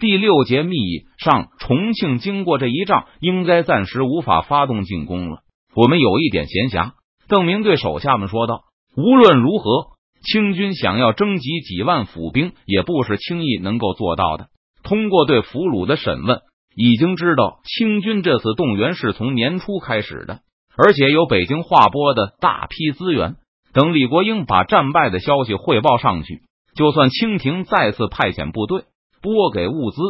第六节密议上，重庆经过这一仗，应该暂时无法发动进攻了。我们有一点闲暇。邓明对手下们说道：“无论如何，清军想要征集几万府兵，也不是轻易能够做到的。通过对俘虏的审问，已经知道清军这次动员是从年初开始的，而且有北京划拨的大批资源。等李国英把战败的消息汇报上去，就算清廷再次派遣部队拨给物资，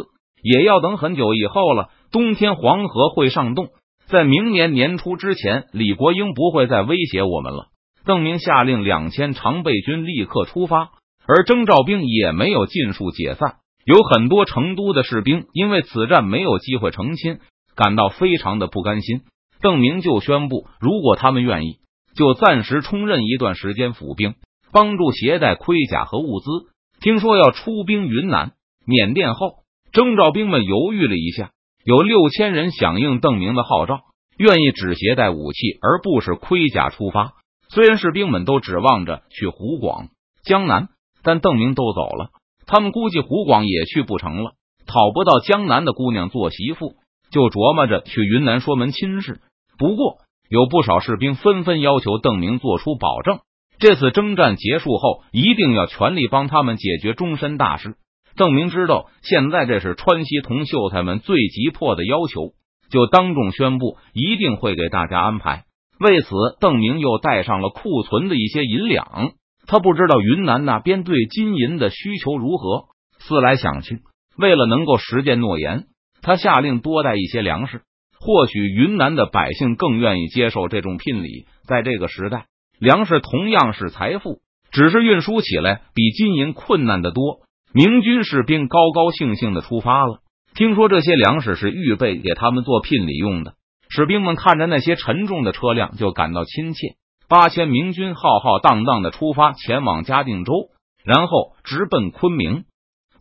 也要等很久以后了。冬天黄河会上冻。”在明年年初之前，李国英不会再威胁我们了。邓明下令两千常备军立刻出发，而征召兵也没有尽数解散。有很多成都的士兵因为此战没有机会成亲，感到非常的不甘心。邓明就宣布，如果他们愿意，就暂时充任一段时间府兵，帮助携带盔甲和物资。听说要出兵云南、缅甸后，征召兵们犹豫了一下。有六千人响应邓明的号召，愿意只携带武器而不是盔甲出发。虽然士兵们都指望着去湖广、江南，但邓明都走了，他们估计湖广也去不成了，讨不到江南的姑娘做媳妇，就琢磨着去云南说门亲事。不过，有不少士兵纷纷要求邓明做出保证，这次征战结束后，一定要全力帮他们解决终身大事。邓明知道现在这是川西同秀才们最急迫的要求，就当众宣布一定会给大家安排。为此，邓明又带上了库存的一些银两。他不知道云南那边对金银的需求如何，思来想去，为了能够实践诺言，他下令多带一些粮食。或许云南的百姓更愿意接受这种聘礼。在这个时代，粮食同样是财富，只是运输起来比金银困难的多。明军士兵高高兴兴的出发了。听说这些粮食是预备给他们做聘礼用的。士兵们看着那些沉重的车辆，就感到亲切。八千明军浩浩荡荡的出发，前往嘉定州，然后直奔昆明。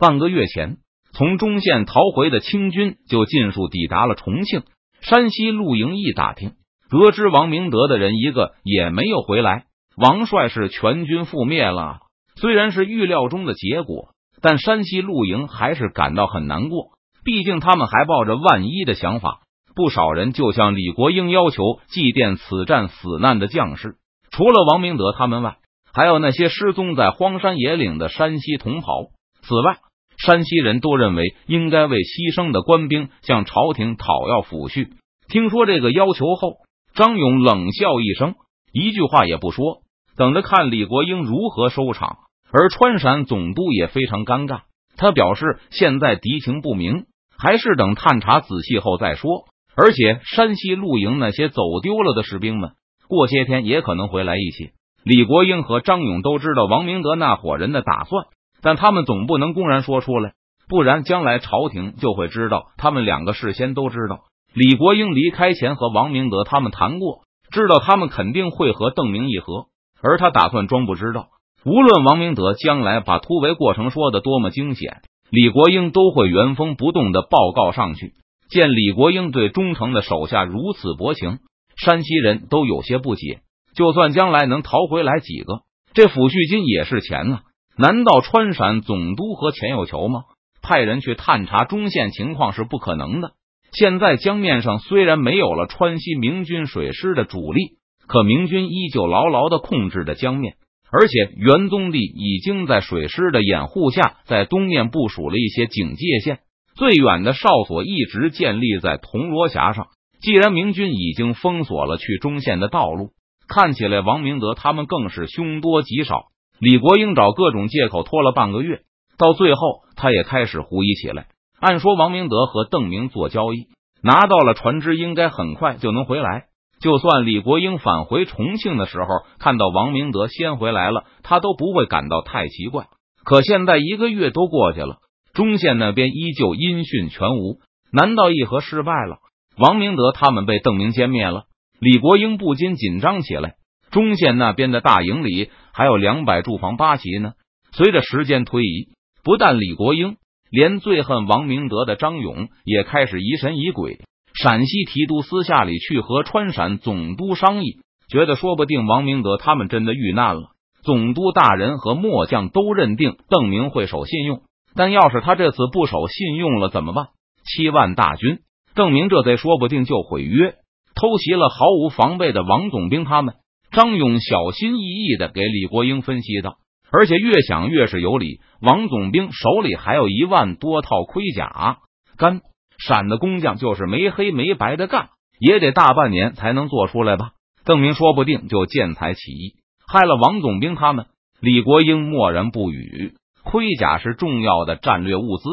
半个月前，从中线逃回的清军就尽数抵达了重庆。山西陆营一打听，得知王明德的人一个也没有回来。王帅是全军覆灭了。虽然是预料中的结果。但山西陆营还是感到很难过，毕竟他们还抱着万一的想法。不少人就向李国英要求祭奠此战死难的将士，除了王明德他们外，还有那些失踪在荒山野岭的山西同袍。此外，山西人都认为应该为牺牲的官兵向朝廷讨要抚恤。听说这个要求后，张勇冷笑一声，一句话也不说，等着看李国英如何收场。而川陕总督也非常尴尬，他表示现在敌情不明，还是等探查仔细后再说。而且山西陆营那些走丢了的士兵们，过些天也可能回来一起。李国英和张勇都知道王明德那伙人的打算，但他们总不能公然说出来，不然将来朝廷就会知道他们两个事先都知道。李国英离开前和王明德他们谈过，知道他们肯定会和邓明议和，而他打算装不知道。无论王明德将来把突围过程说的多么惊险，李国英都会原封不动的报告上去。见李国英对忠诚的手下如此薄情，山西人都有些不解。就算将来能逃回来几个，这抚恤金也是钱呐。难道川陕总督和钱有求吗？派人去探查中线情况是不可能的。现在江面上虽然没有了川西明军水师的主力，可明军依旧牢牢的控制着江面。而且元宗帝已经在水师的掩护下，在东面部署了一些警戒线，最远的哨所一直建立在铜锣峡上。既然明军已经封锁了去中线的道路，看起来王明德他们更是凶多吉少。李国英找各种借口拖了半个月，到最后他也开始狐疑起来。按说王明德和邓明做交易，拿到了船只，应该很快就能回来。就算李国英返回重庆的时候看到王明德先回来了，他都不会感到太奇怪。可现在一个月都过去了，中线那边依旧音讯全无。难道议和失败了？王明德他们被邓明歼灭了？李国英不禁紧张起来。中线那边的大营里还有两百驻防八旗呢。随着时间推移，不但李国英，连最恨王明德的张勇也开始疑神疑鬼。陕西提督私下里去和川陕总督商议，觉得说不定王明德他们真的遇难了。总督大人和末将都认定邓明会守信用，但要是他这次不守信用了怎么办？七万大军，邓明这贼说不定就毁约，偷袭了毫无防备的王总兵。他们张勇小心翼翼的给李国英分析道，而且越想越是有理。王总兵手里还有一万多套盔甲，干闪的工匠就是没黑没白的干，也得大半年才能做出来吧？邓明说不定就见财起意，害了王总兵他们。李国英默然不语。盔甲是重要的战略物资，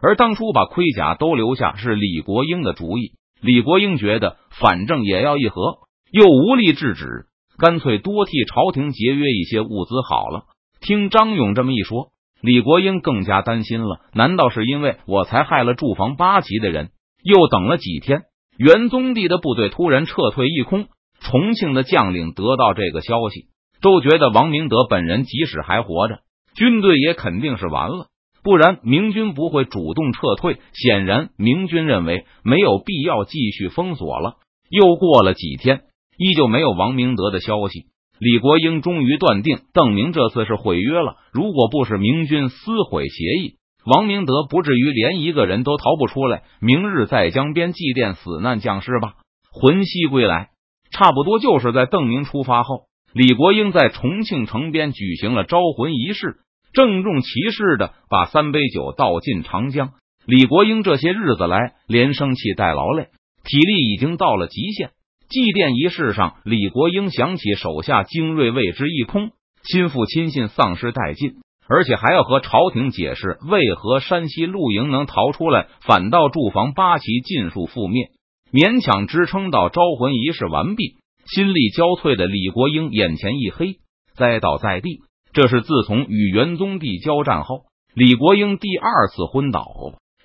而当初把盔甲都留下是李国英的主意。李国英觉得反正也要议和，又无力制止，干脆多替朝廷节约一些物资好了。听张勇这么一说，李国英更加担心了。难道是因为我才害了驻防八旗的人？又等了几天，元宗帝的部队突然撤退一空。重庆的将领得到这个消息，都觉得王明德本人即使还活着。军队也肯定是完了，不然明军不会主动撤退。显然，明军认为没有必要继续封锁了。又过了几天，依旧没有王明德的消息。李国英终于断定，邓明这次是毁约了。如果不是明军撕毁协议，王明德不至于连一个人都逃不出来。明日在江边祭奠死难将士吧，魂兮归来。差不多就是在邓明出发后。李国英在重庆城边举行了招魂仪式，郑重其事的把三杯酒倒进长江。李国英这些日子来连生气带劳累，体力已经到了极限。祭奠仪式上，李国英想起手下精锐为之一空，心腹亲信丧失殆尽，而且还要和朝廷解释为何山西露营能逃出来，反倒驻防八旗尽数覆灭，勉强支撑到招魂仪式完毕。心力交瘁的李国英眼前一黑，栽倒在地。这是自从与元宗帝交战后，李国英第二次昏倒。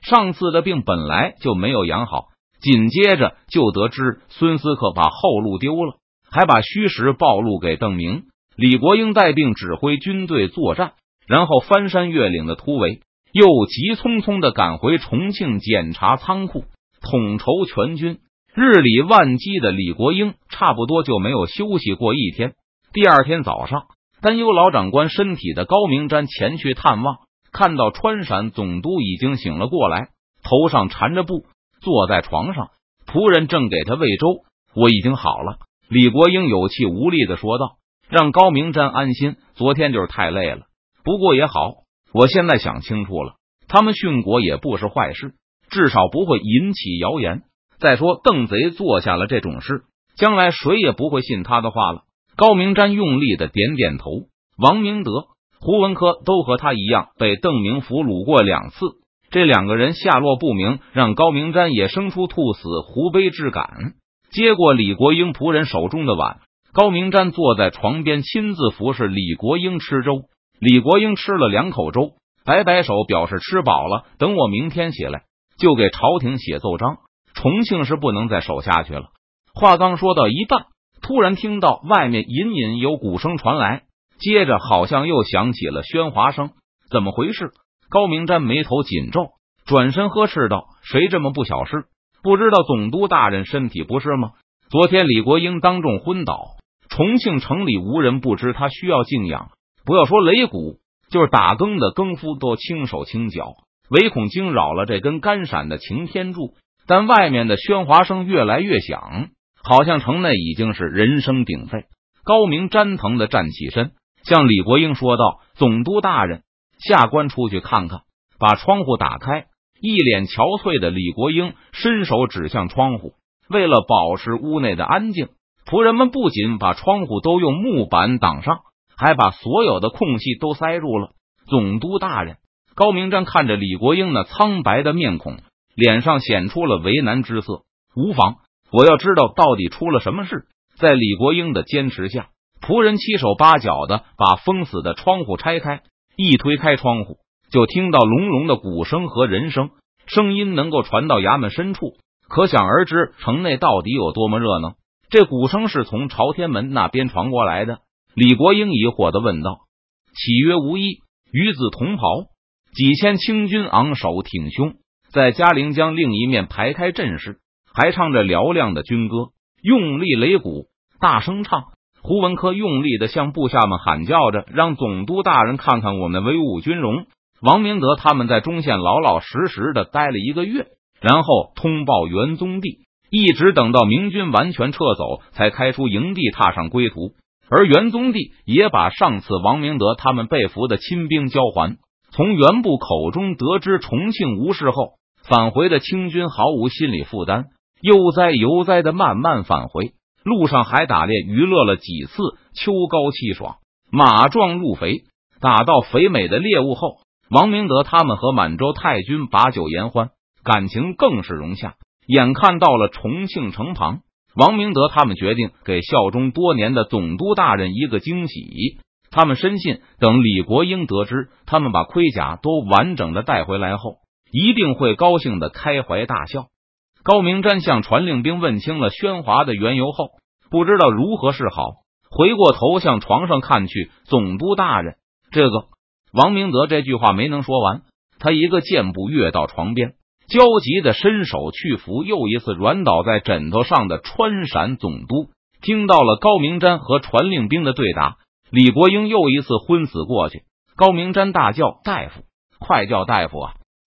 上次的病本来就没有养好，紧接着就得知孙思克把后路丢了，还把虚实暴露给邓明。李国英带病指挥军队作战，然后翻山越岭的突围，又急匆匆的赶回重庆检查仓库，统筹全军。日理万机的李国英差不多就没有休息过一天。第二天早上，担忧老长官身体的高明瞻前去探望，看到川陕总督已经醒了过来，头上缠着布，坐在床上，仆人正给他喂粥。我已经好了，李国英有气无力的说道：“让高明瞻安心，昨天就是太累了。不过也好，我现在想清楚了，他们殉国也不是坏事，至少不会引起谣言。”再说，邓贼做下了这种事，将来谁也不会信他的话了。高明瞻用力的点点头。王明德、胡文科都和他一样被邓明俘虏过两次，这两个人下落不明，让高明瞻也生出兔死狐悲之感。接过李国英仆人手中的碗，高明瞻坐在床边，亲自服侍李国英吃粥。李国英吃了两口粥，摆摆手表示吃饱了。等我明天起来，就给朝廷写奏章。重庆是不能再守下去了。话刚说到一半，突然听到外面隐隐有鼓声传来，接着好像又响起了喧哗声。怎么回事？高明瞻眉头紧皱，转身呵斥道：“谁这么不小事？不知道总督大人身体不适吗？昨天李国英当众昏倒，重庆城里无人不知他需要静养。不要说擂鼓，就是打更的更夫都轻手轻脚，唯恐惊扰了这根干闪的擎天柱。”但外面的喧哗声越来越响，好像城内已经是人声鼎沸。高明詹疼的站起身，向李国英说道：“总督大人，下官出去看看。”把窗户打开，一脸憔悴的李国英伸手指向窗户。为了保持屋内的安静，仆人们不仅把窗户都用木板挡上，还把所有的空隙都塞住了。总督大人，高明瞻看着李国英那苍白的面孔。脸上显出了为难之色。无妨，我要知道到底出了什么事。在李国英的坚持下，仆人七手八脚的把封死的窗户拆开，一推开窗户，就听到隆隆的鼓声和人声，声音能够传到衙门深处，可想而知城内到底有多么热闹。这鼓声是从朝天门那边传过来的。李国英疑惑的问道：“岂曰无衣，与子同袍？几千清军昂首挺胸。”在嘉陵江另一面排开阵势，还唱着嘹亮的军歌，用力擂鼓，大声唱。胡文科用力的向部下们喊叫着：“让总督大人看看我们威武军容！”王明德他们在中县老老实实的待了一个月，然后通报元宗帝，一直等到明军完全撤走，才开出营地，踏上归途。而元宗帝也把上次王明德他们被俘的亲兵交还。从袁部口中得知重庆无事后，返回的清军毫无心理负担，悠哉悠哉的慢慢返回。路上还打猎娱乐了几次，秋高气爽，马壮鹿肥。打到肥美的猎物后，王明德他们和满洲太君把酒言欢，感情更是融洽。眼看到了重庆城旁，王明德他们决定给效忠多年的总督大人一个惊喜。他们深信，等李国英得知他们把盔甲都完整的带回来后，一定会高兴的开怀大笑。高明瞻向传令兵问清了喧哗的缘由后，不知道如何是好，回过头向床上看去。总督大人，这个王明德这句话没能说完，他一个箭步跃到床边，焦急的伸手去扶又一次软倒在枕头上的川陕总督。听到了高明瞻和传令兵的对答。李国英又一次昏死过去。高明瞻大叫：“大夫，快叫大夫啊！”